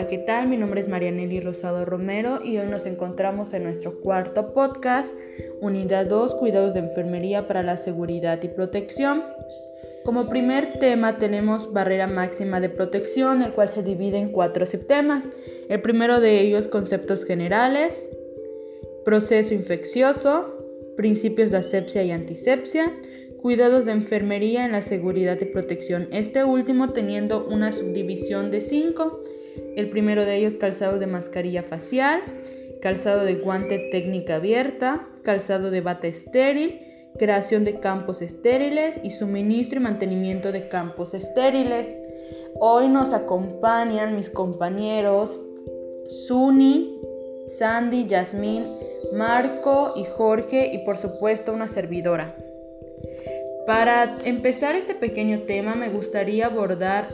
Hola, ¿qué tal? Mi nombre es Marianelli Rosado Romero y hoy nos encontramos en nuestro cuarto podcast, Unidad 2, Cuidados de Enfermería para la Seguridad y Protección. Como primer tema tenemos barrera máxima de protección, el cual se divide en cuatro subtemas. El primero de ellos, conceptos generales, proceso infeccioso, principios de asepsia y antisepsia, cuidados de enfermería en la seguridad y protección, este último teniendo una subdivisión de cinco. El primero de ellos calzado de mascarilla facial, calzado de guante técnica abierta, calzado de bata estéril, creación de campos estériles y suministro y mantenimiento de campos estériles. Hoy nos acompañan mis compañeros Suni, Sandy, Yasmín, Marco y Jorge y por supuesto una servidora. Para empezar este pequeño tema me gustaría abordar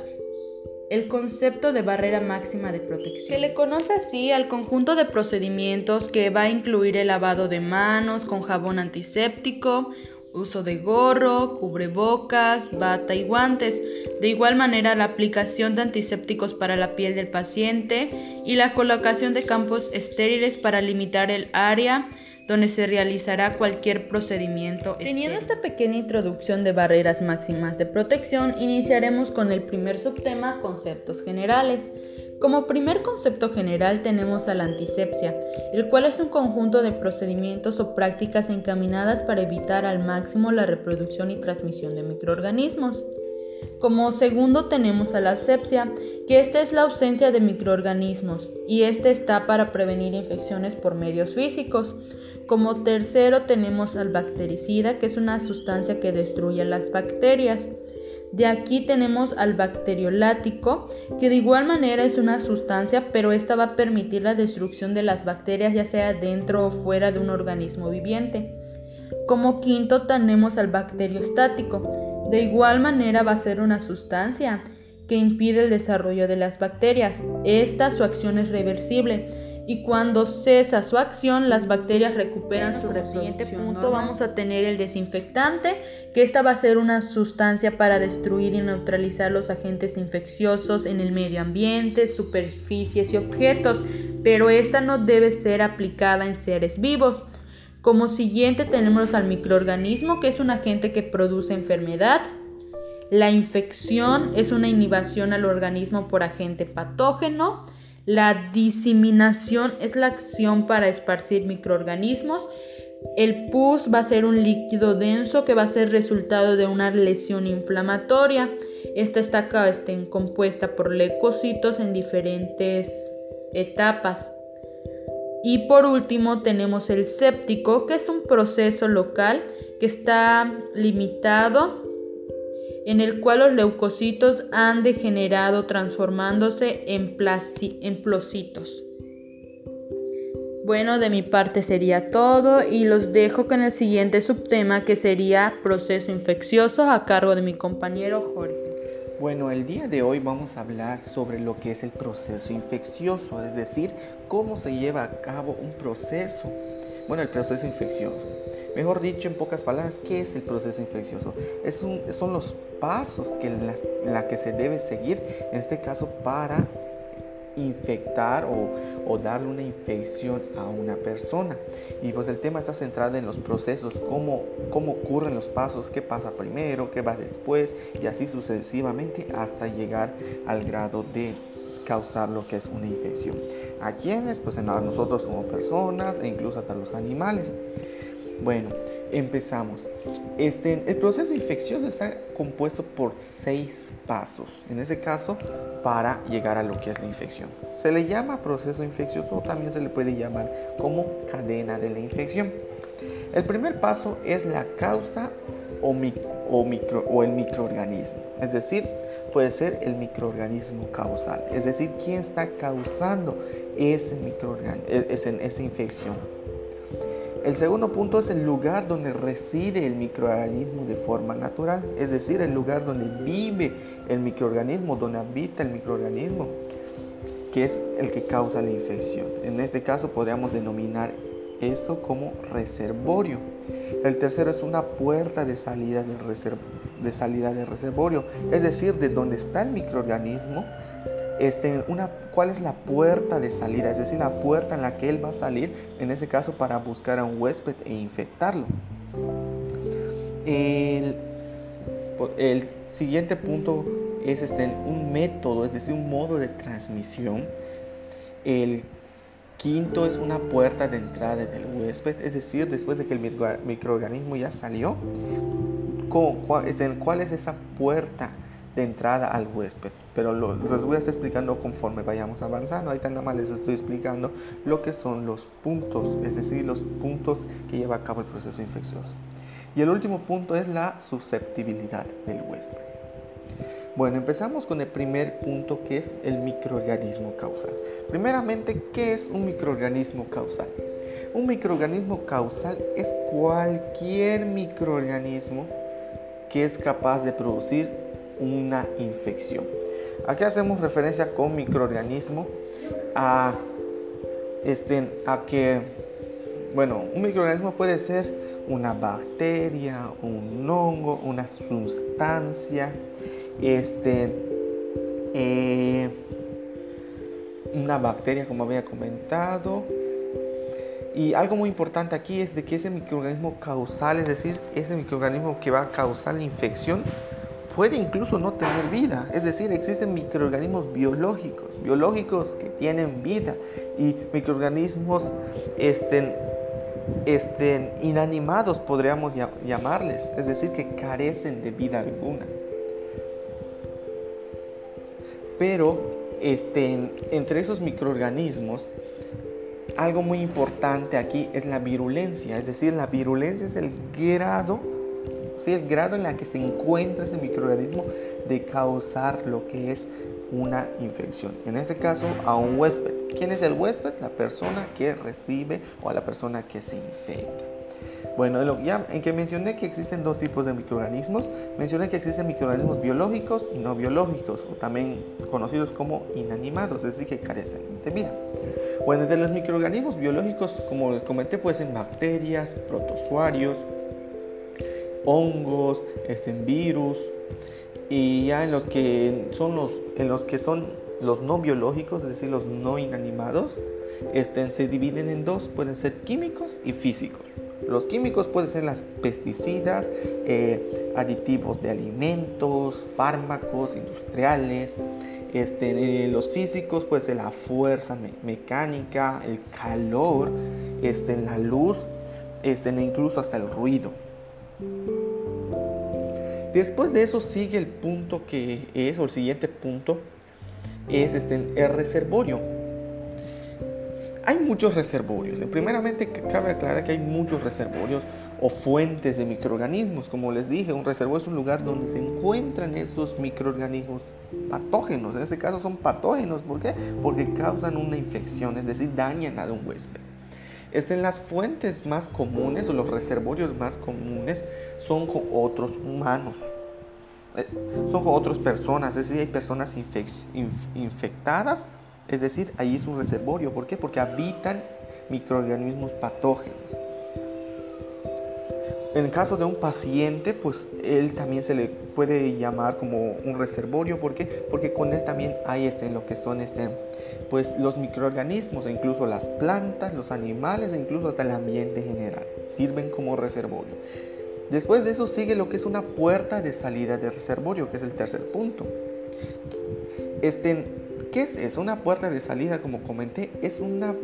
el concepto de barrera máxima de protección. Se le conoce así al conjunto de procedimientos que va a incluir el lavado de manos con jabón antiséptico, uso de gorro, cubrebocas, bata y guantes. De igual manera, la aplicación de antisépticos para la piel del paciente y la colocación de campos estériles para limitar el área donde se realizará cualquier procedimiento. Teniendo esta pequeña introducción de barreras máximas de protección, iniciaremos con el primer subtema, conceptos generales. Como primer concepto general tenemos a la antisepsia, el cual es un conjunto de procedimientos o prácticas encaminadas para evitar al máximo la reproducción y transmisión de microorganismos. Como segundo tenemos a la asepsia, que esta es la ausencia de microorganismos y esta está para prevenir infecciones por medios físicos. Como tercero tenemos al bactericida, que es una sustancia que destruye las bacterias. De aquí tenemos al bacteriolático, que de igual manera es una sustancia, pero esta va a permitir la destrucción de las bacterias, ya sea dentro o fuera de un organismo viviente. Como quinto tenemos al bacteriostático. De igual manera va a ser una sustancia que impide el desarrollo de las bacterias. Esta su acción es reversible y cuando cesa su acción las bacterias recuperan su siguiente punto vamos a tener el desinfectante que esta va a ser una sustancia para destruir y neutralizar los agentes infecciosos en el medio ambiente, superficies y objetos, pero esta no debe ser aplicada en seres vivos. Como siguiente tenemos al microorganismo que es un agente que produce enfermedad. La infección es una inhibición al organismo por agente patógeno. La diseminación es la acción para esparcir microorganismos. El pus va a ser un líquido denso que va a ser resultado de una lesión inflamatoria. Esta está este, compuesta por leucocitos en diferentes etapas. Y por último tenemos el séptico, que es un proceso local que está limitado en el cual los leucocitos han degenerado transformándose en, en plocitos. Bueno, de mi parte sería todo y los dejo con el siguiente subtema que sería proceso infeccioso a cargo de mi compañero Jorge. Bueno, el día de hoy vamos a hablar sobre lo que es el proceso infeccioso, es decir, cómo se lleva a cabo un proceso. Bueno, el proceso infeccioso. Mejor dicho, en pocas palabras, ¿qué es el proceso infeccioso? Es un, son los pasos que la que se debe seguir, en este caso, para infectar o, darle una infección a una persona. Y pues el tema está centrado en los procesos, cómo, cómo ocurren los pasos, qué pasa primero, qué va después y así sucesivamente hasta llegar al grado de causar lo que es una infección. ¿A quiénes? Pues a nosotros como personas e incluso hasta los animales. Bueno, empezamos. Este, el proceso infeccioso está compuesto por seis pasos, en este caso, para llegar a lo que es la infección. Se le llama proceso infeccioso o también se le puede llamar como cadena de la infección. El primer paso es la causa o, o, micro, o el microorganismo, es decir, puede ser el microorganismo causal, es decir, quién está causando ese microorganismo, e, esa infección. El segundo punto es el lugar donde reside el microorganismo de forma natural, es decir, el lugar donde vive el microorganismo, donde habita el microorganismo, que es el que causa la infección. En este caso podríamos denominar eso como reservorio. El tercero es una puerta de salida del, de salida del reservorio, es decir, de donde está el microorganismo este, una, cuál es la puerta de salida, es decir, la puerta en la que él va a salir, en ese caso para buscar a un huésped e infectarlo. El, el siguiente punto es este, un método, es decir, un modo de transmisión. El quinto es una puerta de entrada del huésped, es decir, después de que el microorganismo ya salió, este, ¿cuál es esa puerta de entrada al huésped? Pero lo, les voy a estar explicando conforme vayamos avanzando. Ahí nada más les estoy explicando lo que son los puntos, es decir, los puntos que lleva a cabo el proceso infeccioso. Y el último punto es la susceptibilidad del huésped. Bueno, empezamos con el primer punto que es el microorganismo causal. Primeramente, ¿qué es un microorganismo causal? Un microorganismo causal es cualquier microorganismo que es capaz de producir una infección. Aquí hacemos referencia con microorganismo a, este, a que, bueno, un microorganismo puede ser una bacteria, un hongo, una sustancia, este, eh, una bacteria como había comentado. Y algo muy importante aquí es de que ese microorganismo causal, es decir, ese microorganismo que va a causar la infección, puede incluso no tener vida. Es decir, existen microorganismos biológicos, biológicos que tienen vida y microorganismos este, estén inanimados, podríamos llamarles, es decir, que carecen de vida alguna. Pero este, entre esos microorganismos, algo muy importante aquí es la virulencia, es decir, la virulencia es el grado, ¿sí? el grado en la que se encuentra ese microorganismo de causar lo que es una infección. En este caso, a un huésped. ¿Quién es el huésped? La persona que recibe o a la persona que se infecta. Bueno, ya en que mencioné que existen dos tipos de microorganismos, mencioné que existen microorganismos biológicos y no biológicos, o también conocidos como inanimados, es decir, que carecen de vida. Bueno, desde los microorganismos biológicos, como les comenté, pueden ser bacterias, protozoarios, hongos, este, virus, y ya en los que son los, en los que son los no biológicos, es decir, los no inanimados, este, se dividen en dos, pueden ser químicos y físicos. Los químicos pueden ser las pesticidas, eh, aditivos de alimentos, fármacos industriales. Este, eh, los físicos puede ser la fuerza mecánica, el calor, este, la luz, este, incluso hasta el ruido. Después de eso sigue el punto que es, o el siguiente punto, es este, el reservorio. Hay muchos reservorios. Primeramente, cabe aclarar que hay muchos reservorios o fuentes de microorganismos. Como les dije, un reservorio es un lugar donde se encuentran esos microorganismos patógenos. En este caso son patógenos. ¿Por qué? Porque causan una infección, es decir, dañan a un huésped. Es en las fuentes más comunes o los reservorios más comunes son con otros humanos. Eh, son con otras personas, es decir, hay personas infectadas, es decir, ahí es un reservorio. ¿Por qué? Porque habitan microorganismos patógenos. En el caso de un paciente, pues él también se le puede llamar como un reservorio. ¿Por qué? Porque con él también hay este, lo que son este, pues los microorganismos, e incluso las plantas, los animales, e incluso hasta el ambiente general. Sirven como reservorio. Después de eso sigue lo que es una puerta de salida de reservorio, que es el tercer punto. Este, ¿Qué es eso? Una puerta de salida, como comenté, es una...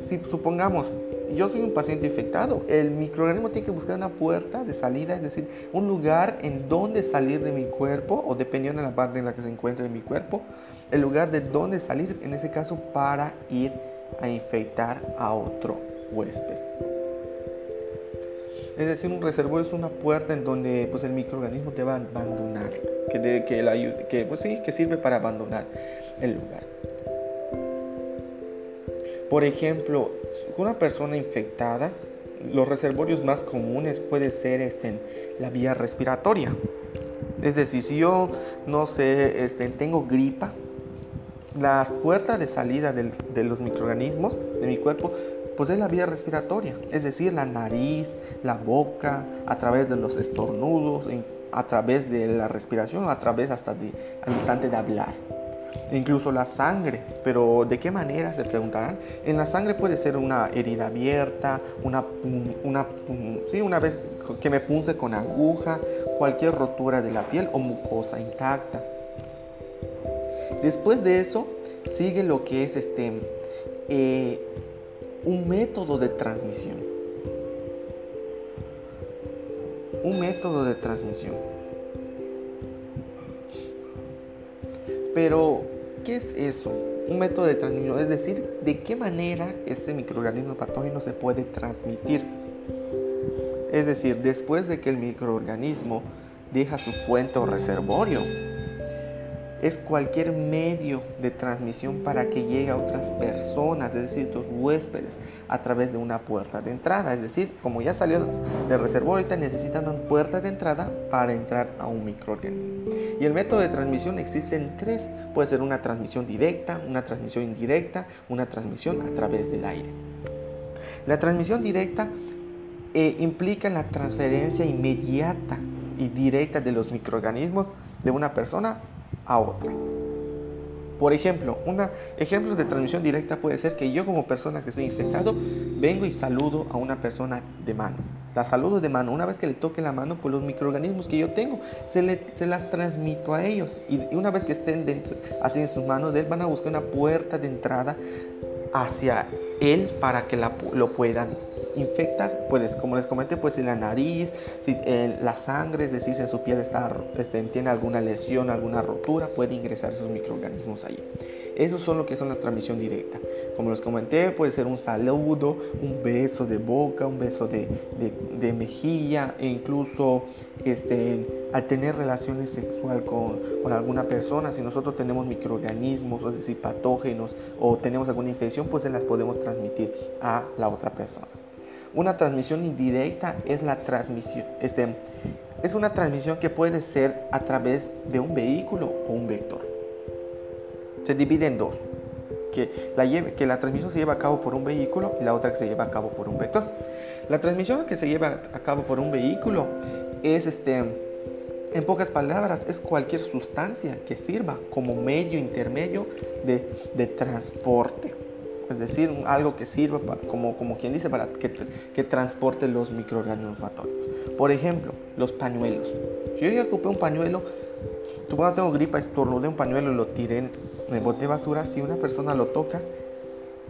Si supongamos yo soy un paciente infectado. El microorganismo tiene que buscar una puerta de salida, es decir, un lugar en donde salir de mi cuerpo, o dependiendo de la parte en la que se encuentre en mi cuerpo, el lugar de donde salir, en ese caso, para ir a infectar a otro huésped. Es decir, un reservorio es una puerta en donde pues, el microorganismo te va a abandonar, que, que, que, pues, sí, que sirve para abandonar el lugar. Por ejemplo, una persona infectada, los reservorios más comunes puede ser este, la vía respiratoria. Es decir, si yo, no sé, este, tengo gripa, las puertas de salida de los microorganismos de mi cuerpo, pues es la vía respiratoria, es decir, la nariz, la boca, a través de los estornudos, a través de la respiración, a través hasta de, al instante de hablar. Incluso la sangre. Pero ¿de qué manera se preguntarán? En la sangre puede ser una herida abierta, una, una, sí, una vez que me punce con aguja, cualquier rotura de la piel o mucosa intacta. Después de eso sigue lo que es este eh, un método de transmisión. Un método de transmisión. Pero, ¿qué es eso? Un método de transmisión, es decir, de qué manera ese microorganismo patógeno se puede transmitir. Es decir, después de que el microorganismo deja su fuente o reservorio, es cualquier medio de transmisión para que llegue a otras personas, es decir, tus huéspedes, a través de una puerta de entrada. Es decir, como ya salió del reservorio, ahorita necesitan una puerta de entrada para entrar a un microorganismo. Y el método de transmisión existe en tres. Puede ser una transmisión directa, una transmisión indirecta, una transmisión a través del aire. La transmisión directa eh, implica la transferencia inmediata y directa de los microorganismos de una persona a otra. Por ejemplo, un ejemplo de transmisión directa puede ser que yo como persona que estoy infectado vengo y saludo a una persona de mano. La saludo de mano. Una vez que le toque la mano, pues los microorganismos que yo tengo se, le, se las transmito a ellos. Y una vez que estén dentro, así en sus manos de él, van a buscar una puerta de entrada hacia él para que lo puedan infectar, pues como les comenté, pues en la nariz, si la sangre, es decir, si su piel está, este, tiene alguna lesión, alguna rotura, puede ingresar esos microorganismos ahí. Eso son lo que son la transmisión directa. Como les comenté, puede ser un saludo, un beso de boca, un beso de, de, mejilla e incluso este, al tener relaciones sexual con, con, alguna persona, si nosotros tenemos microorganismos, es decir, patógenos o tenemos alguna infección, pues se las podemos transmitir a la otra persona. Una transmisión indirecta es la transmisión, este, es una transmisión que puede ser a través de un vehículo o un vector. Se divide en dos, que la, que la transmisión se lleva a cabo por un vehículo y la otra que se lleva a cabo por un vector. La transmisión que se lleva a cabo por un vehículo es este, en pocas palabras, es cualquier sustancia que sirva como medio intermedio de, transporte es decir, algo que sirva como, como quien dice para que, que transporte los microorganismos patógenos. Por ejemplo, los pañuelos. Si yo ya ocupé un pañuelo, tú cuando tengo gripa estornudé un pañuelo y lo tiré en el bote de basura, si una persona lo toca,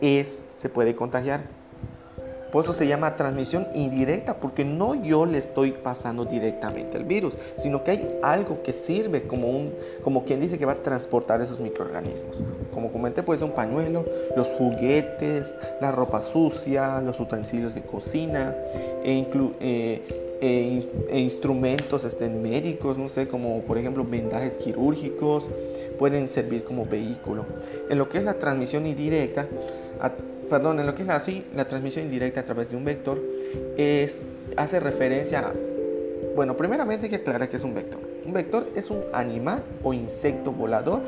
es, se puede contagiar. Por eso se llama transmisión indirecta, porque no yo le estoy pasando directamente el virus, sino que hay algo que sirve como, un, como quien dice que va a transportar esos microorganismos. Como comenté, puede ser un pañuelo, los juguetes, la ropa sucia, los utensilios de cocina, e, eh, e, e instrumentos este, médicos, no sé, como por ejemplo vendajes quirúrgicos, pueden servir como vehículo. En lo que es la transmisión indirecta, perdón, en lo que es así, la transmisión indirecta a través de un vector es, hace referencia a, bueno, primeramente hay que aclarar que es un vector. Un vector es un animal o insecto volador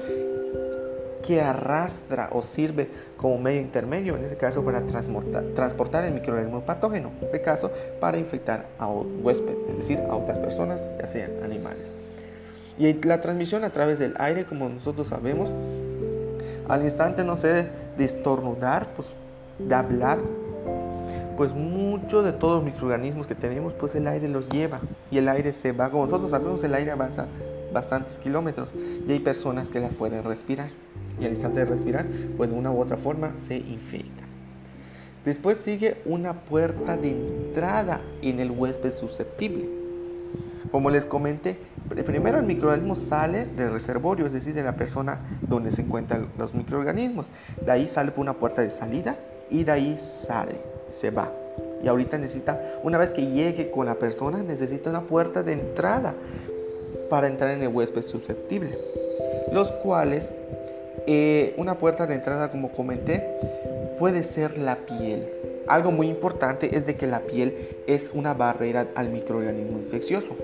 que arrastra o sirve como medio intermedio, en este caso para transportar, el microorganismo patógeno, en este caso para infectar a huésped, es decir, a otras personas, ya sean animales. Y la transmisión a través del aire, como nosotros sabemos, al instante, no sé, de estornudar, pues de hablar, pues mucho de todos los microorganismos que tenemos, pues el aire los lleva y el aire se va. Como nosotros sabemos, el aire avanza bastantes kilómetros y hay personas que las pueden respirar y al instante de respirar, pues de una u otra forma se infecta. Después sigue una puerta de entrada en el huésped susceptible. Como les comenté, primero el microorganismo sale del reservorio, es decir, de la persona donde se encuentran los microorganismos. De ahí sale por una puerta de salida y de ahí sale, se va. Y ahorita necesita, una vez que llegue con la persona, necesita una puerta de entrada para entrar en el huésped susceptible, los cuales, eh, una puerta de entrada, como comenté, puede ser la piel. Algo muy importante es de que la piel es una barrera al microorganismo infeccioso.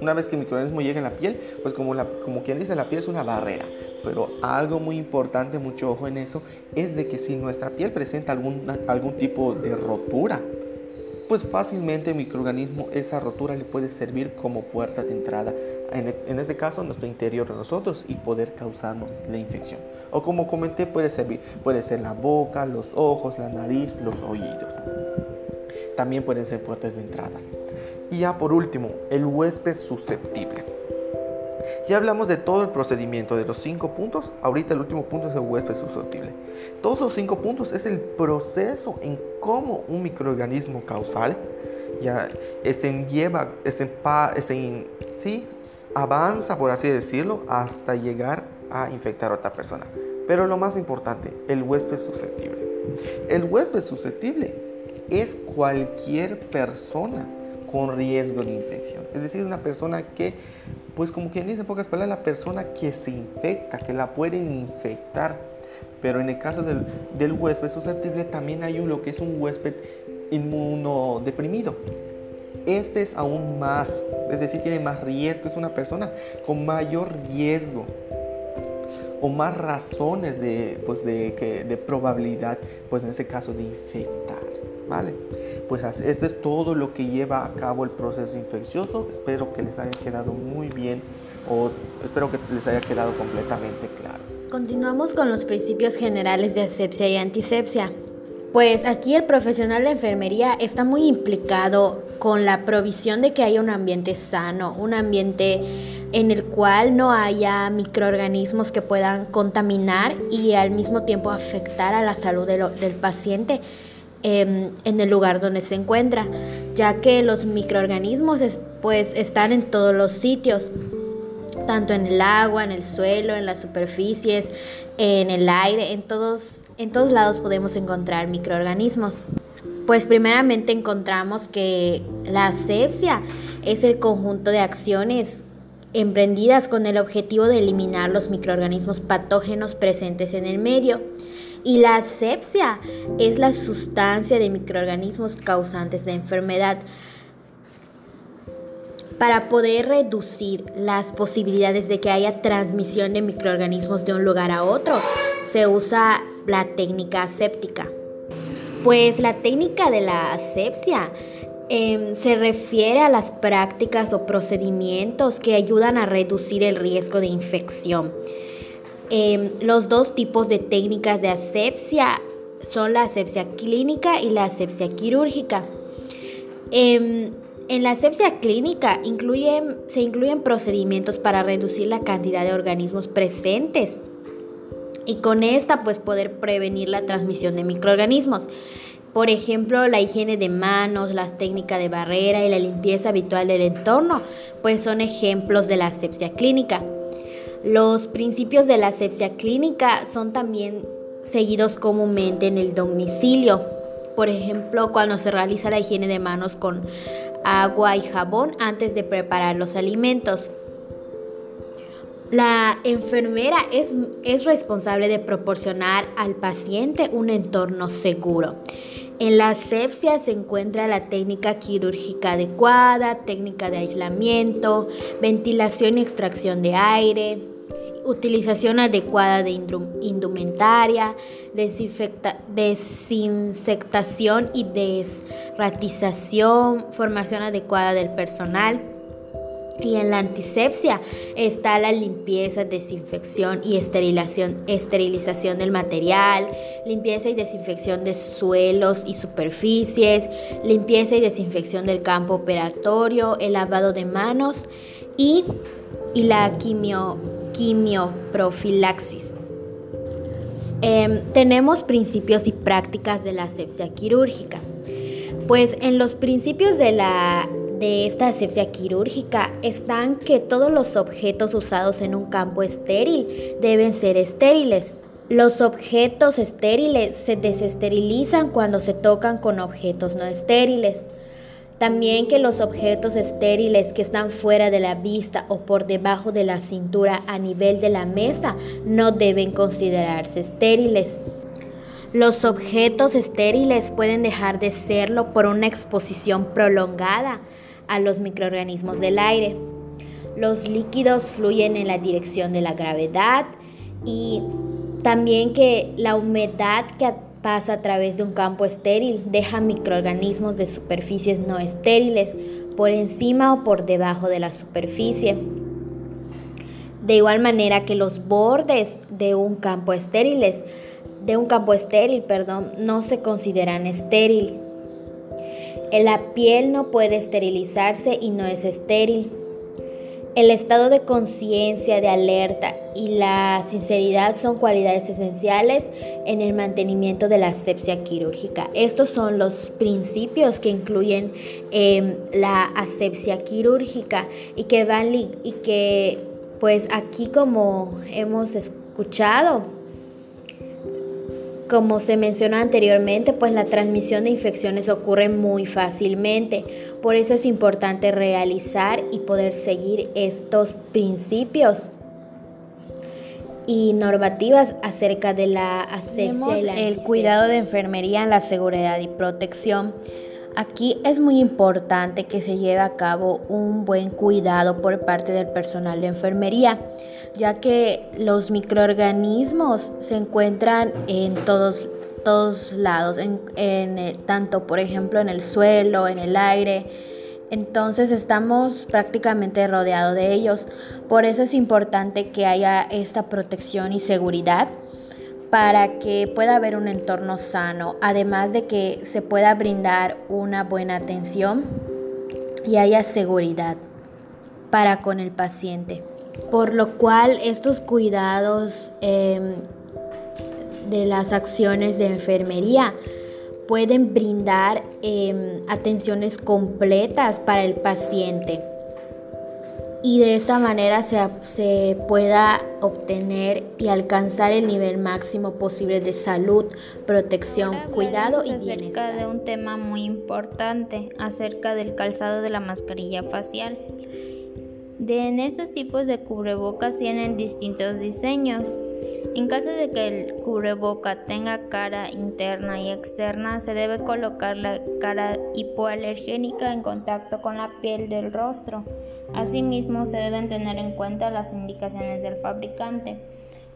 Una vez que el microorganismo llega en la piel, pues como, como quien dice, la piel es una barrera. Pero algo muy importante, mucho ojo en eso, es de que si nuestra piel presenta algún, algún tipo de rotura, pues fácilmente el microorganismo, esa rotura le puede servir como puerta de entrada en, este caso nuestro interior de nosotros y poder causarnos la infección. O como comenté, puede, servir, puede ser la boca, los ojos, la nariz, los oídos. También pueden ser puertas de entradas. Y ya por último, el huésped susceptible. Ya hablamos de todo el procedimiento, de los cinco puntos. Ahorita el último punto es el huésped susceptible. Todos los cinco puntos es el proceso en cómo un microorganismo causal ya este, lleva, este, este, sí, avanza, por así decirlo, hasta llegar a infectar a otra persona. Pero lo más importante, el huésped susceptible. El huésped susceptible es cualquier persona con riesgo de infección. Es decir, una persona que, pues como quien dice en pocas palabras, la persona que se infecta, que la pueden infectar. Pero en el caso del, del huésped susceptible también hay un, lo que es un huésped inmunodeprimido. Este es aún más, es decir, tiene más riesgo, es una persona con mayor riesgo o más razones de, pues de, que, de probabilidad, pues en este caso de infectarse, ¿vale? Pues esto es todo lo que lleva a cabo el proceso infeccioso. Espero que les haya quedado muy bien o espero que les haya quedado completamente claro. Continuamos con los principios generales de asepsia y antisepsia. Pues aquí el profesional de enfermería está muy implicado con la provisión de que haya un ambiente sano, un ambiente en el cual no haya microorganismos que puedan contaminar y al mismo tiempo afectar a la salud del paciente em, en el lugar donde se encuentra, ya que los microorganismos pues están en todos los sitios tanto en el agua, en el suelo, en las superficies, en el aire, en todos, en todos lados podemos encontrar microorganismos. Pues primeramente encontramos que la asepsia es el conjunto de acciones emprendidas con el objetivo de eliminar los microorganismos patógenos presentes en el medio. Y la asepsia es la sustancia de microorganismos causantes de enfermedad para poder reducir las posibilidades de que haya transmisión de microorganismos de un lugar a otro, se usa la técnica aséptica. Pues la técnica de la asepsia em, se refiere a las prácticas o procedimientos que ayudan a reducir el riesgo de infección. Em, los dos tipos de técnicas de asepsia son la asepsia clínica y la asepsia quirúrgica. Em, en la asepsia clínica se incluyen procedimientos para reducir la cantidad de organismos presentes y con esta pues poder prevenir la transmisión de microorganismos. Por ejemplo, la higiene de manos, las técnicas de barrera y la limpieza habitual del entorno, pues son ejemplos de la asepsia clínica. Los principios de la asepsia clínica son también seguidos comúnmente en el domicilio. Por ejemplo, cuando se realiza la higiene de manos con agua y jabón antes de preparar los alimentos. La enfermera es, es, responsable de proporcionar al paciente un entorno seguro. En la asepsia se encuentra la técnica quirúrgica adecuada, técnica de aislamiento, ventilación y extracción de aire, utilización adecuada de indumentaria, desinfectación y desratización, formación adecuada del personal. Y en la antisepsia está la limpieza, desinfección y esterilización, esterilización del material, limpieza y desinfección de suelos y superficies, limpieza y desinfección del campo operatorio, el lavado de manos y, y la quimio quimioprofilaxis. Em, tenemos principios y prácticas de la asepsia quirúrgica. Pues en los principios de, la, de esta asepsia quirúrgica están que todos los objetos usados en un campo estéril deben ser estériles. Los objetos estériles se desesterilizan cuando se tocan con objetos no estériles. También que los objetos estériles que están fuera de la vista o por debajo de la cintura a nivel de la mesa no deben considerarse estériles. Los objetos estériles pueden dejar de serlo por una exposición prolongada a los microorganismos del aire. Los líquidos fluyen en la dirección de la gravedad y también que la humedad que pasa a través de un campo estéril, deja microorganismos de superficies no estériles por encima o por debajo de la superficie. De igual manera que los bordes de un campo de un campo estéril, perdón, no se consideran estéril. La piel no puede esterilizarse y no es estéril. El estado de conciencia, de alerta y la sinceridad son cualidades esenciales en el mantenimiento de la asepsia quirúrgica. Estos son los principios que incluyen em, la asepsia quirúrgica y que van y que pues aquí como hemos escuchado como se mencionó anteriormente, pues la transmisión de infecciones ocurre muy fácilmente. Por eso es importante realizar y poder seguir estos principios y normativas acerca de la asepsia y la el cuidado de enfermería en la seguridad y protección. Aquí es muy importante que se lleve a cabo un buen cuidado por parte del personal de enfermería ya que los microorganismos se encuentran en todos, todos lados, en, eh, tanto por ejemplo en el suelo, en el aire. Entonces estamos prácticamente rodeados de ellos. Por eso es importante que haya esta protección y seguridad para que pueda haber un entorno sano, además de que se pueda brindar una buena atención y haya seguridad para con el paciente por lo cual estos cuidados em, de las acciones de enfermería pueden brindar em, atenciones completas para el paciente y de esta manera se, se, pueda obtener y alcanzar el nivel máximo posible de salud, protección, cuidado y bienestar. acerca de un tema muy importante, acerca del calzado de la mascarilla facial. De en estos tipos de cubrebocas tienen distintos diseños. En caso de que el cubreboca tenga cara interna y externa, se debe colocar la cara hipoalergénica en contacto con la piel del rostro. Asimismo, se deben tener en cuenta las indicaciones del fabricante.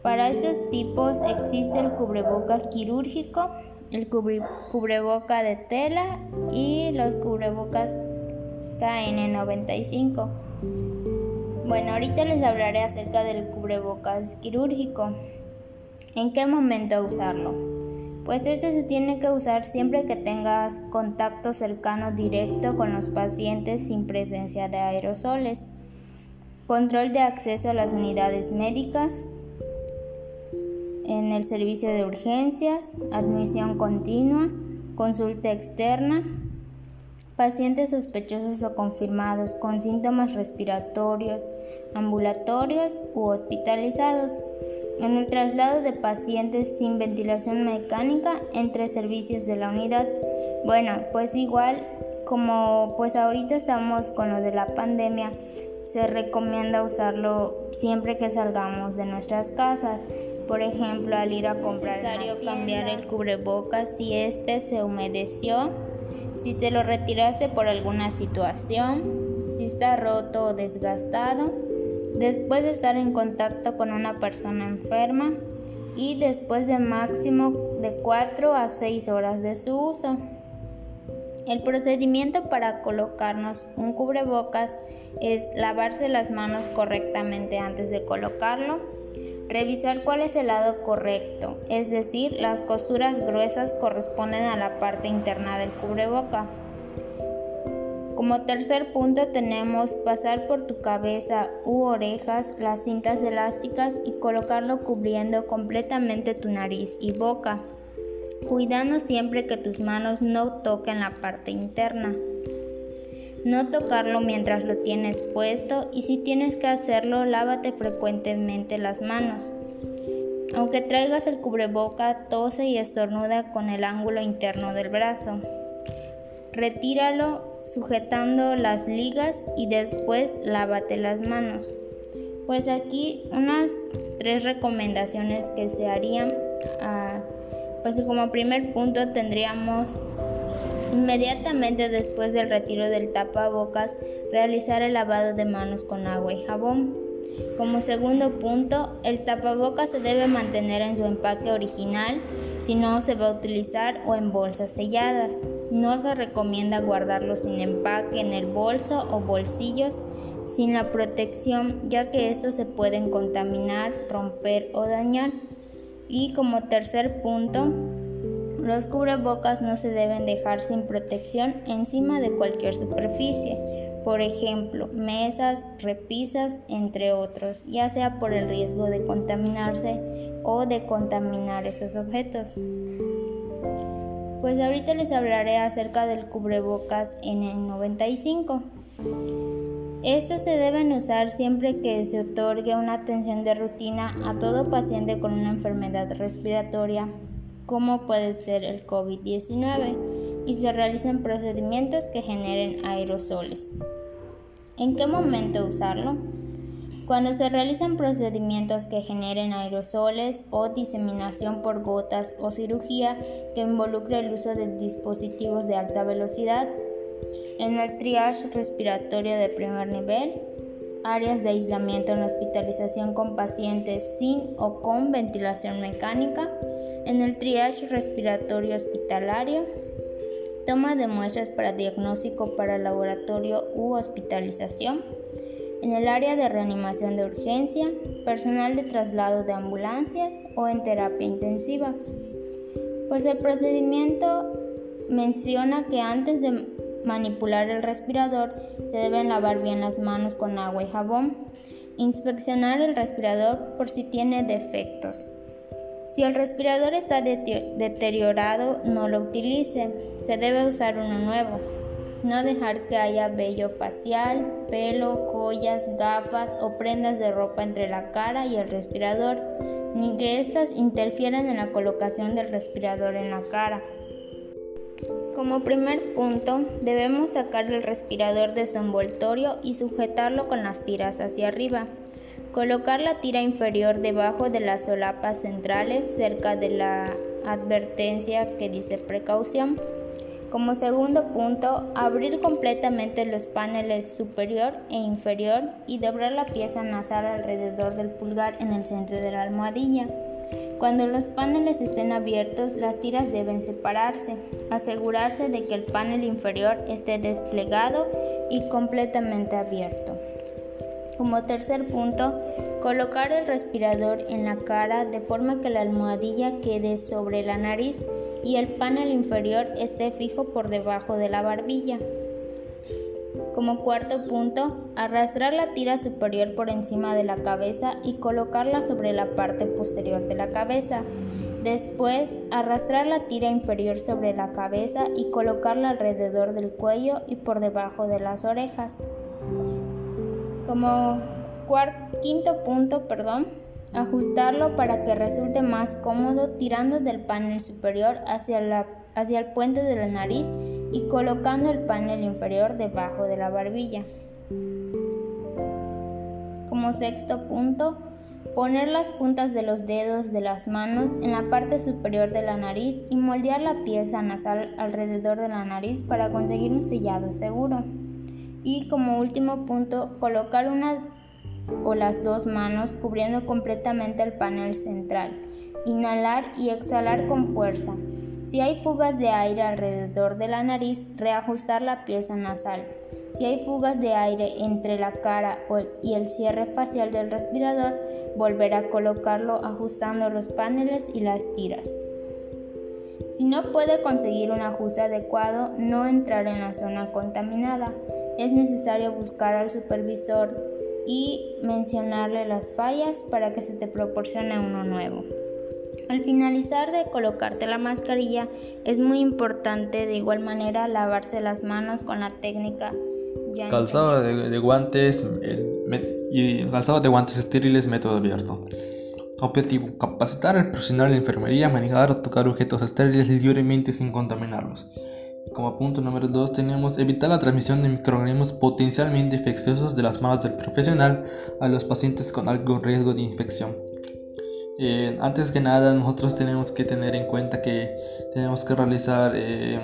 Para estos tipos existe el cubrebocas quirúrgico, el cubreboca de tela y los cubrebocas KN95. Bueno, ahorita les hablaré acerca del cubrebocas quirúrgico. ¿En qué momento usarlo? Pues este se tiene que usar siempre que tengas contacto cercano directo con los pacientes sin presencia de aerosoles. Control de acceso a las unidades médicas. En el servicio de urgencias, admisión continua, consulta externa, pacientes sospechosos o confirmados con síntomas respiratorios, ambulatorios u hospitalizados, en el traslado de pacientes sin ventilación mecánica entre servicios de la unidad. Bueno, pues igual como pues ahorita estamos con lo de la pandemia, se recomienda usarlo siempre que salgamos de nuestras casas. Por ejemplo, al ir a comprar. Es necesario cambiar el cubrebocas si este se humedeció si te lo retiraste por alguna situación, si está roto o desgastado, después de estar en contacto con una persona enferma y después de máximo de 4 a 6 horas de su uso. El procedimiento para colocarnos un cubrebocas es lavarse las manos correctamente antes de colocarlo, Revisar cuál es el lado correcto, es decir, las costuras gruesas corresponden a la parte interna del cubreboca. Como tercer punto tenemos pasar por tu cabeza u orejas las cintas elásticas y colocarlo cubriendo completamente tu nariz y boca, cuidando siempre que tus manos no toquen la parte interna no tocarlo mientras lo tienes puesto y si tienes que hacerlo, lávate frecuentemente las manos. Aunque traigas el cubreboca, tose y estornuda con el ángulo interno del brazo. Retíralo sujetando las ligas y después lávate las manos. Pues aquí unas tres recomendaciones que se harían. Ah, pues como primer punto tendríamos Inmediatamente después del retiro del tapabocas, realizar el lavado de manos con agua y jabón. Como segundo punto, el tapabocas se debe mantener en su empaque original si no se va a utilizar o en bolsas selladas. No se recomienda guardarlo sin empaque en el bolso o bolsillos sin la protección ya que estos se pueden contaminar, romper o dañar. Y como tercer punto, los cubrebocas no se deben dejar sin protección encima de cualquier superficie, por ejemplo, mesas, repisas, entre otros, ya sea por el riesgo de contaminarse o de contaminar estos objetos. Pues ahorita les hablaré acerca del cubrebocas N95. Estos se deben usar siempre que se otorgue una atención de rutina a todo paciente con una enfermedad respiratoria, como puede ser el COVID-19, y se realicen procedimientos que generen aerosoles. ¿En qué momento usarlo? Cuando se realizan procedimientos que generen aerosoles o diseminación por gotas o cirugía que involucre el uso de dispositivos de alta velocidad, en el triage respiratorio de primer nivel, áreas de aislamiento en hospitalización con pacientes sin o con ventilación mecánica, en el triage respiratorio hospitalario, toma de muestras para diagnóstico para laboratorio u hospitalización, en el área de reanimación de urgencia, personal de traslado de ambulancias o en terapia intensiva. Pues el procedimiento menciona que antes de manipular el respirador se deben lavar bien las manos con agua y jabón, inspeccionar el respirador por si tiene defectos. Si el respirador está deteriorado, no lo utilice, se debe usar uno nuevo. No dejar que haya vello facial, pelo, joyas, gafas o prendas de ropa entre la cara y el respirador, ni que éstas interfieran en la colocación del respirador en la cara. Como primer punto, debemos sacar el respirador de su envoltorio y sujetarlo con las tiras hacia arriba. Colocar la tira inferior debajo de las solapas centrales cerca de la advertencia que dice precaución. Como segundo punto, abrir completamente los paneles superior e inferior y doblar la pieza nasal alrededor del pulgar en el centro de la almohadilla. Cuando los paneles estén abiertos, las tiras deben separarse. Asegurarse de que el panel inferior esté desplegado y completamente abierto. Como tercer punto, colocar el respirador en la cara de forma que la almohadilla quede sobre la nariz y el panel inferior esté fijo por debajo de la barbilla. Como cuarto punto, arrastrar la tira superior por encima de la cabeza y colocarla sobre la parte posterior de la cabeza. Después, arrastrar la tira inferior sobre la cabeza y colocarla alrededor del cuello y por debajo de las orejas. Como quinto punto, perdón, ajustarlo para que resulte más cómodo tirando del panel superior hacia, la, hacia el puente de la nariz y colocando el panel inferior debajo de la barbilla. Como sexto punto, poner las puntas de los dedos de las manos en la parte superior de la nariz y moldear la pieza nasal alrededor de la nariz para conseguir un sellado seguro. Y como último punto, colocar una o las dos manos cubriendo completamente el panel central. Inhalar y exhalar con fuerza. Si hay fugas de aire alrededor de la nariz, reajustar la pieza nasal. Si hay fugas de aire entre la cara y el cierre facial del respirador, volver a colocarlo ajustando los paneles y las tiras. Si no puede conseguir un ajuste adecuado, no entrar en la zona contaminada. Es necesario buscar al supervisor y mencionarle las fallas para que se te proporcione uno nuevo. Al finalizar de colocarte la mascarilla es muy importante de igual manera lavarse las manos con la técnica calzado de, guantes y calzado de guantes estériles método abierto. Objetivo: capacitar al personal de enfermería a manejar o tocar objetos estériles libremente sin contaminarlos. Como punto número 2 tenemos evitar la transmisión de microorganismos potencialmente infecciosos de las manos del profesional a los pacientes con algún riesgo de infección. Eh, antes que nada nosotros tenemos que tener en cuenta que tenemos que realizar eh,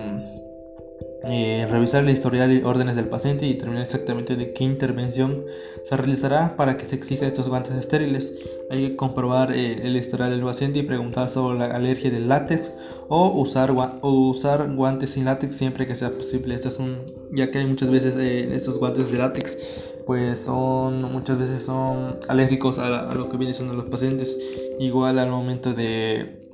eh, revisar el historial y órdenes del paciente y determinar exactamente de qué intervención se realizará para que se exija estos guantes estériles. Hay que comprobar eh, el historial del paciente y preguntar sobre la alergia del látex o usar, usar guantes sin látex siempre que sea posible. Esto es un, ya que hay muchas veces eh, estos guantes de látex pues son muchas veces son alérgicos a, lo que vienen siendo los pacientes. Igual al momento de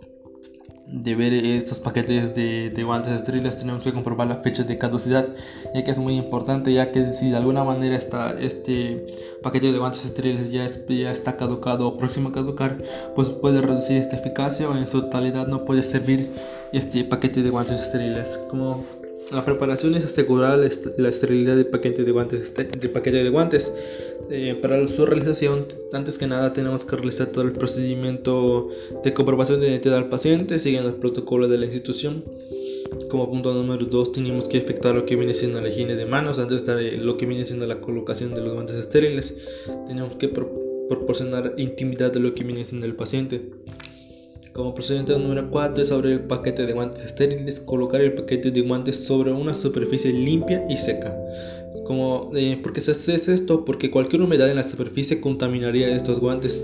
de ver estos paquetes de, guantes estériles tenemos que comprobar la fecha de caducidad ya que es muy importante ya que si de alguna manera está este paquete de guantes estériles ya, ya está caducado o próximo a caducar pues puede reducir esta eficacia o en su totalidad no puede servir este paquete de guantes estériles. Como la preparación es asegurar la esterilidad del paquete de guantes, del paquete de guantes. Eh, para su realización, antes que nada, tenemos que realizar todo el procedimiento de comprobación de identidad del paciente, siguiendo el protocolo de la institución. Como punto número 2, tenemos que efectuar lo que viene siendo la higiene de manos antes de lo que viene siendo la colocación de los guantes estériles. Tenemos que proporcionar intimidad de lo que viene siendo el paciente. Como procedimiento número 4 es abrir el paquete de guantes estériles, colocar el paquete de guantes sobre una superficie limpia y seca. Como, eh, ¿Por qué se hace esto? Porque cualquier humedad en la superficie contaminaría estos guantes.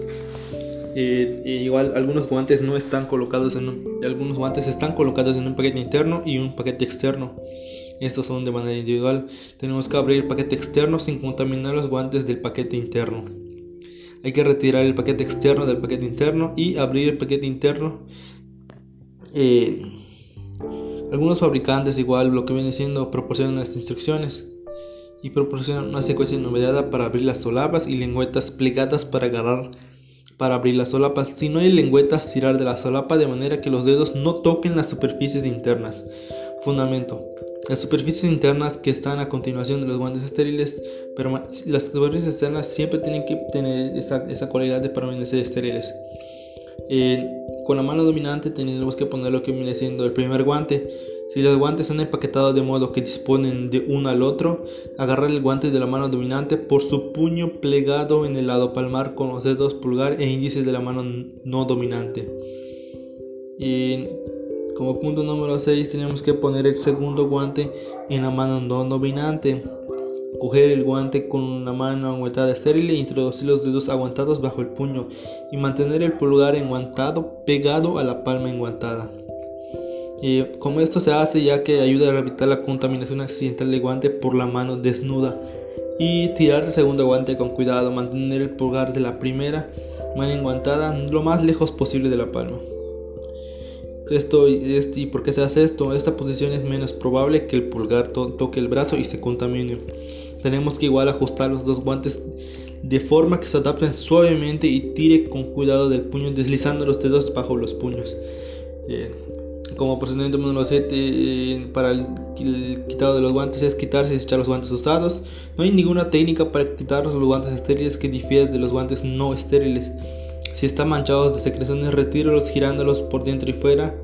Eh, igual algunos guantes no están colocados en un, algunos guantes están colocados en un paquete interno y un paquete externo. Estos son de manera individual. Tenemos que abrir el paquete externo sin contaminar los guantes del paquete interno hay que retirar el paquete externo del paquete interno y abrir el paquete interno. Eh, algunos fabricantes igual lo que viene siendo proporcionan las instrucciones y proporcionan una secuencia enumerada para abrir las solapas y lengüetas plegadas para agarrar para abrir las solapas. Si no hay lengüetas, tirar de la solapa de manera que los dedos no toquen las superficies internas. Fundamento. Las superficies internas que están a continuación de los guantes estériles, pero las superficies externas siempre tienen que tener esa, esa cualidad de permanecer estériles. Con la mano dominante tenemos que poner lo que viene siendo el primer guante. Si los guantes están empaquetados de modo que disponen de uno al otro, agarrar el guante de la mano dominante por su puño plegado en el lado palmar con los dedos pulgar e índices de la mano no dominante. Como punto número 6 tenemos que poner el segundo guante en la mano no dominante. Coger el guante con una mano aguantada estéril e introducir los dedos aguantados bajo el puño y mantener el pulgar enguantado pegado a la palma enguantada. Y como esto se hace ya que ayuda a evitar la contaminación accidental del guante por la mano desnuda y tirar el segundo guante con cuidado, mantener el pulgar de la primera mano enguantada lo más lejos posible de la palma. Esto, este, ¿Y por qué se hace esto? Esta posición es menos probable que el pulgar toque el brazo y se contamine. Tenemos que igual ajustar los dos guantes de forma que se adapten suavemente y tire con cuidado del puño deslizando los dedos bajo los puños. Como procedimiento número 7 eh, para el, quitado de los guantes es quitarse y echar los guantes usados. No hay ninguna técnica para quitar los guantes estériles que difiera de los guantes no estériles. Si están manchados de secreciones, retíralos girándolos por dentro y fuera.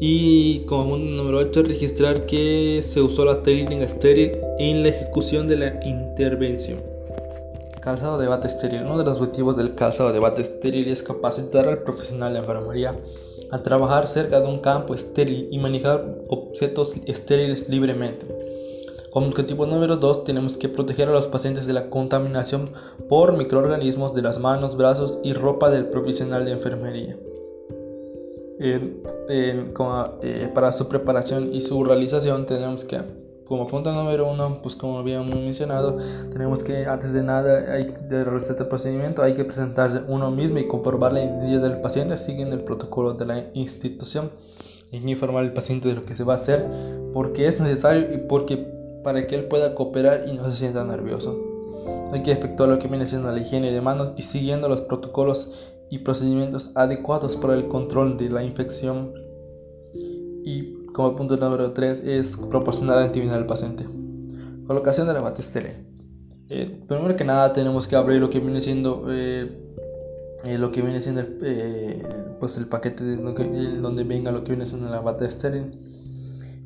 Y como punto número 8, registrar que se usó la técnica estéril en la ejecución de la intervención. Calzado de bata estéril. Uno de los objetivos del calzado de bata estéril es capacitar al profesional de enfermería a trabajar cerca de un campo estéril y manejar objetos estériles libremente. Como objetivo número 2 tenemos que proteger a los pacientes de la contaminación por microorganismos de las manos, brazos y ropa del profesional de enfermería. Eh, para su preparación y su realización tenemos que, como punto número 1, pues como habíamos mencionado, tenemos que antes de nada hay de realizar este procedimiento hay que presentarse uno mismo y comprobar la identidad del paciente siguiendo el protocolo de la institución. Hay que informar al paciente de lo que se va a hacer, porque es necesario y porque para que él pueda cooperar y no se sienta nervioso. Hay que efectuar lo que viene siendo la higiene de manos y siguiendo los protocolos y procedimientos adecuados para el control de la infección. Y como punto número 3 es proporcionar la intimidad al paciente. Colocación de la estéril. Eh, primero que nada tenemos que abrir lo que viene siendo eh, eh, lo que viene siendo el, pues el paquete de donde venga lo que viene siendo la bata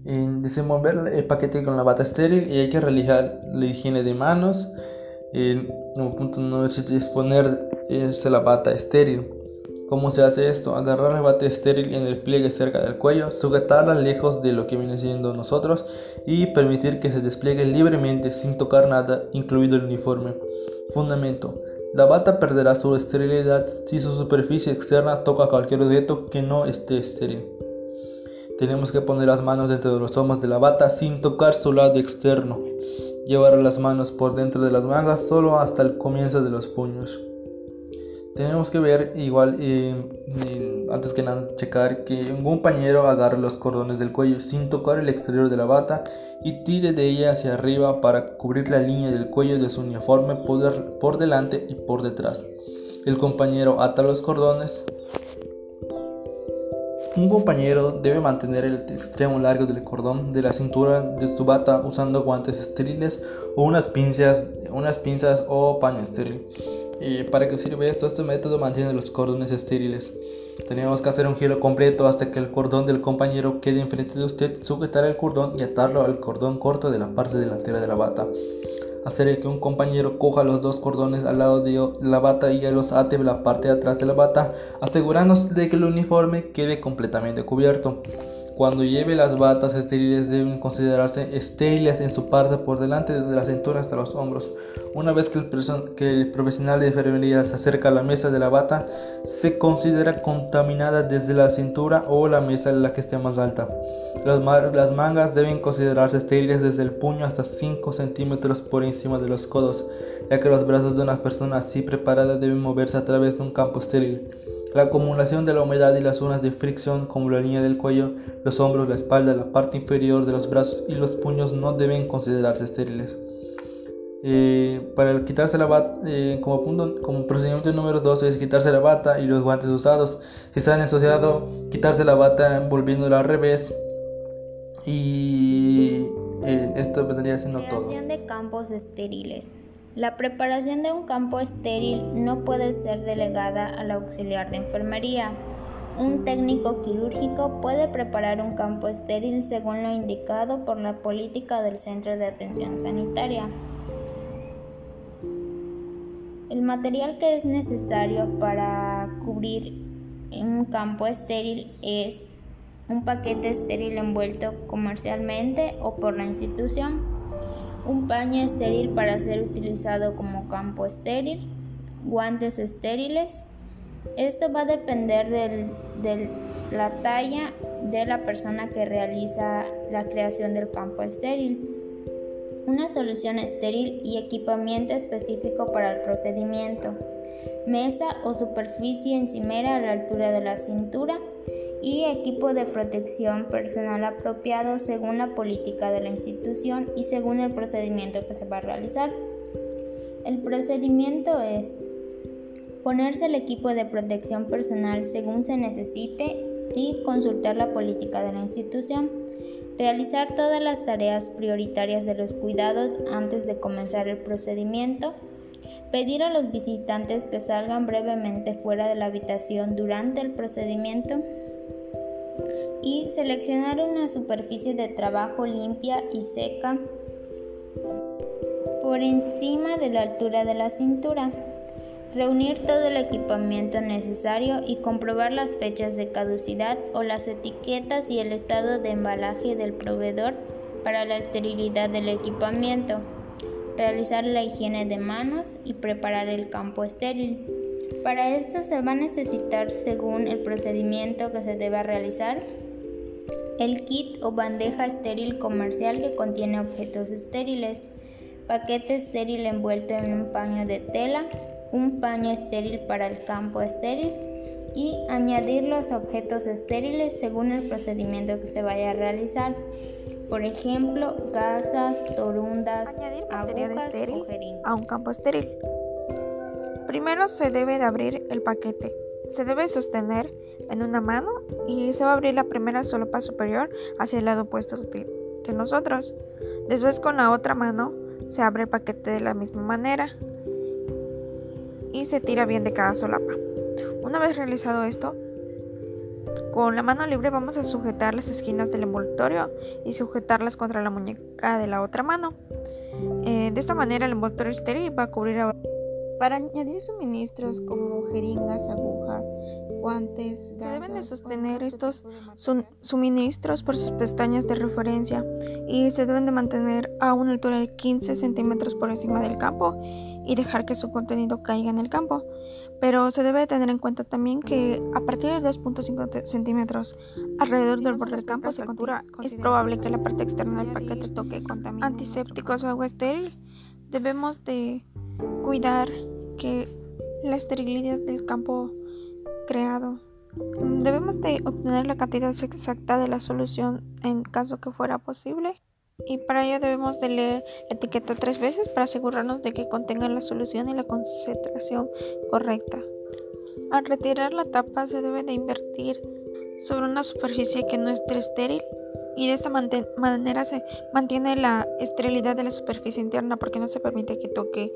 desenvolver el paquete con la bata estéril y hay que realizar la higiene de manos. En punto número 7 es la bata estéril. ¿Cómo se hace esto? Agarrar la bata estéril en el pliegue cerca del cuello, sujetarla lejos de lo que viene siendo nosotros y permitir que se despliegue libremente sin tocar nada, incluido el uniforme. Fundamento. La bata perderá su esterilidad si su superficie externa toca cualquier objeto que no esté estéril. Tenemos que poner las manos dentro de los lomos de la bata sin tocar su lado externo. Llevar las manos por dentro de las mangas solo hasta el comienzo de los puños. Tenemos que ver igual, eh, antes que nada, checar que un compañero agarre los cordones del cuello sin tocar el exterior de la bata y tire de ella hacia arriba para cubrir la línea del cuello de su uniforme por delante y por detrás. El compañero ata los cordones un compañero debe mantener el extremo largo del cordón de la cintura de su bata usando guantes estériles o unas pinzas, unas pinzas o paño estéril. ¿Y para qué sirve esto? Este método mantiene los cordones estériles. Tenemos que hacer un giro completo hasta que el cordón del compañero quede enfrente de usted, sujetar el cordón y atarlo al cordón corto de la parte delantera de la bata hacer que un compañero coja los dos cordones al lado de la bata y los ate la parte de atrás de la bata, asegurándose de que el uniforme quede completamente cubierto. Cuando lleve las batas estériles deben considerarse estériles en su parte por delante desde la cintura hasta los hombros. Una vez que el, profesional de enfermería se acerca a la mesa de la bata, se considera contaminada desde la cintura o la mesa en la que esté más alta. Las, las mangas deben considerarse estériles desde el puño hasta 5 centímetros por encima de los codos, ya que los brazos de una persona así preparada deben moverse a través de un campo estéril. La acumulación de la humedad y las zonas de fricción como la línea del cuello, los hombros, la espalda, la parte inferior de los brazos y los puños no deben considerarse estériles. Eh, para quitarse la bata, eh, como, punto, como procedimiento número 2 es quitarse la bata y los guantes usados. Si están asociados, quitarse la bata volviéndola al revés. Y eh, esto vendría siendo todo. de campos estériles. La preparación de un campo estéril no puede ser delegada al auxiliar de enfermería. Un técnico quirúrgico puede preparar un campo estéril según lo indicado por la política del centro de atención sanitaria. El material que es necesario para cubrir un campo estéril es un paquete estéril envuelto comercialmente o por la institución un paño estéril para ser utilizado como campo estéril, guantes estériles. Esto va a depender de la talla de la persona que realiza la creación del campo estéril. Una solución estéril y equipamiento específico para el procedimiento. Mesa o superficie encimera a la altura de la cintura y equipo de protección personal apropiado según la política de la institución y según el procedimiento que se va a realizar. El procedimiento es ponerse el equipo de protección personal según se necesite y consultar la política de la institución. Realizar todas las tareas prioritarias de los cuidados antes de comenzar el procedimiento. Pedir a los visitantes que salgan brevemente fuera de la habitación durante el procedimiento y seleccionar una superficie de trabajo limpia y seca por encima de la altura de la cintura. Reunir todo el equipamiento necesario y comprobar las fechas de caducidad o las etiquetas y el estado de embalaje del proveedor para la esterilidad del equipamiento. Realizar la higiene de manos y preparar el campo estéril. Para esto se va a necesitar, según el procedimiento que se deba realizar, el kit o bandeja estéril comercial que contiene objetos estériles, paquete estéril envuelto en un paño de tela, un paño estéril para el campo estéril y añadir los objetos estériles según el procedimiento que se vaya a realizar. Por ejemplo, gasas, torundas, añadir estéril a un campo estéril. Primero se debe de abrir el paquete. Se debe sostener en una mano y se va a abrir la primera solapa superior hacia el lado opuesto de nosotros. Después con la otra mano se abre el paquete de la misma manera y se tira bien de cada solapa. Una vez realizado esto, con la mano libre vamos a sujetar las esquinas del envoltorio y sujetarlas contra la muñeca de la otra mano. Eh, de esta manera el envoltorio estéril va a cubrir ahora para añadir suministros como jeringas, agujas, guantes, se deben de sostener estos suministros por sus pestañas de referencia y se deben de mantener a una altura de 15 centímetros por encima del campo y dejar que su contenido caiga en el campo. Pero se debe tener en cuenta también que a partir de 2.5 centímetros alrededor del borde del campo se es probable que la parte externa del paquete toque contaminación. Antisépticos o agua estéril. Debemos de cuidar que la esterilidad del campo creado. Debemos de obtener la cantidad exacta de la solución en caso que fuera posible y para ello debemos de leer etiqueta tres veces para asegurarnos de que contenga la solución y la concentración correcta. Al retirar la tapa se debe de invertir sobre una superficie que no esté estéril y de esta manera se mantiene la esterilidad de la superficie interna porque no se permite que toque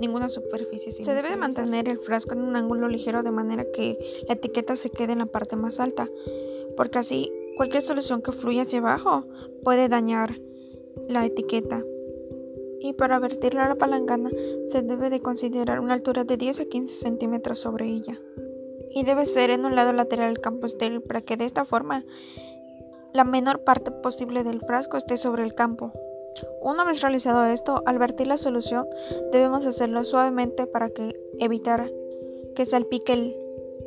ninguna superficie. Se debe de mantener el frasco en un ángulo ligero de manera que la etiqueta se quede en la parte más alta porque así cualquier solución que fluya hacia abajo puede dañar la etiqueta. Y para vertirla a la palangana se debe de considerar una altura de 10 a 15 centímetros sobre ella. Y debe ser en un lado lateral del campo estéril para que de esta forma la menor parte posible del frasco esté sobre el campo. Una vez realizado esto, al vertir la solución debemos hacerlo suavemente para que evitar que salpique el,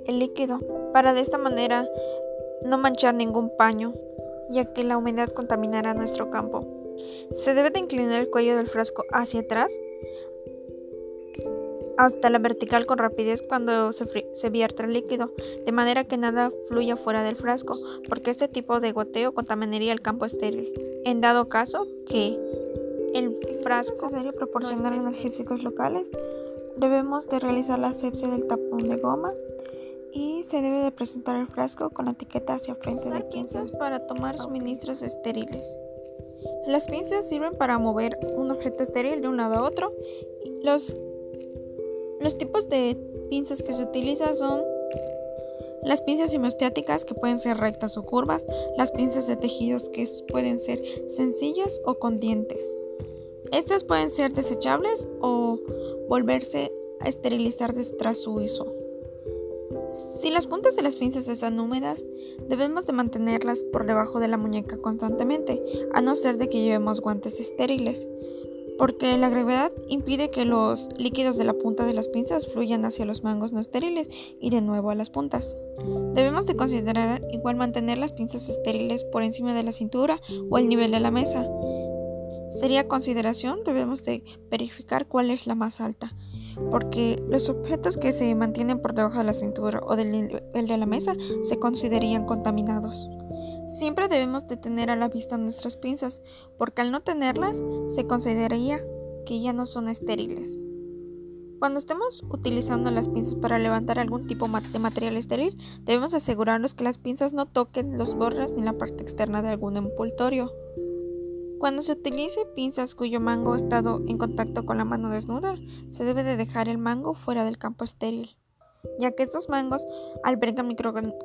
el líquido, para de esta manera no manchar ningún paño, ya que la humedad contaminará nuestro campo. Se debe de inclinar el cuello del frasco hacia atrás hasta la vertical con rapidez cuando se, se vierte el líquido, de manera que nada fluya fuera del frasco, porque este tipo de goteo contaminaría el campo estéril. En dado caso que el frasco es necesario proporcionar analgésicos locales, debemos de realizar la asepsia del tapón de goma y se debe de presentar el frasco con la etiqueta hacia frente de pinzas para tomar suministros estériles. Las pinzas sirven para mover un objeto estéril de un lado a otro. Los, los tipos de pinzas que se utilizan son las pinzas hemostáticas que pueden ser rectas o curvas, las pinzas de tejidos que pueden ser sencillas o con dientes. Estas pueden ser desechables o volverse a esterilizar tras su uso. Si las puntas de las pinzas están húmedas, debemos de mantenerlas por debajo de la muñeca constantemente, a no ser de que llevemos guantes estériles, porque la gravedad impide que los líquidos de la punta de las pinzas fluyan hacia los mangos no estériles y de nuevo a las puntas. Debemos de considerar igual mantener las pinzas estériles por encima de la cintura o el nivel de la mesa. Sería consideración, debemos de verificar cuál es la más alta porque los objetos que se mantienen por debajo de la cintura o del nivel de la mesa se considerarían contaminados. Siempre debemos de tener a la vista nuestras pinzas, porque al no tenerlas se consideraría que ya no son estériles. Cuando estemos utilizando las pinzas para levantar algún tipo de material estéril, debemos asegurarnos que las pinzas no toquen los bordes ni la parte externa de algún envoltorio. Cuando se utilice pinzas cuyo mango ha estado en contacto con la mano desnuda, se debe de dejar el mango fuera del campo estéril, ya que estos mangos albergan microorganismos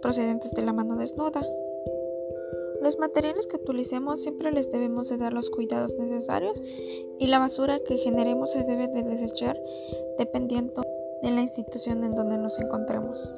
procedentes de la mano desnuda. Los materiales que utilicemos siempre les debemos de dar los cuidados necesarios y la basura que generemos se debe de desechar dependiendo de la institución en donde nos encontremos.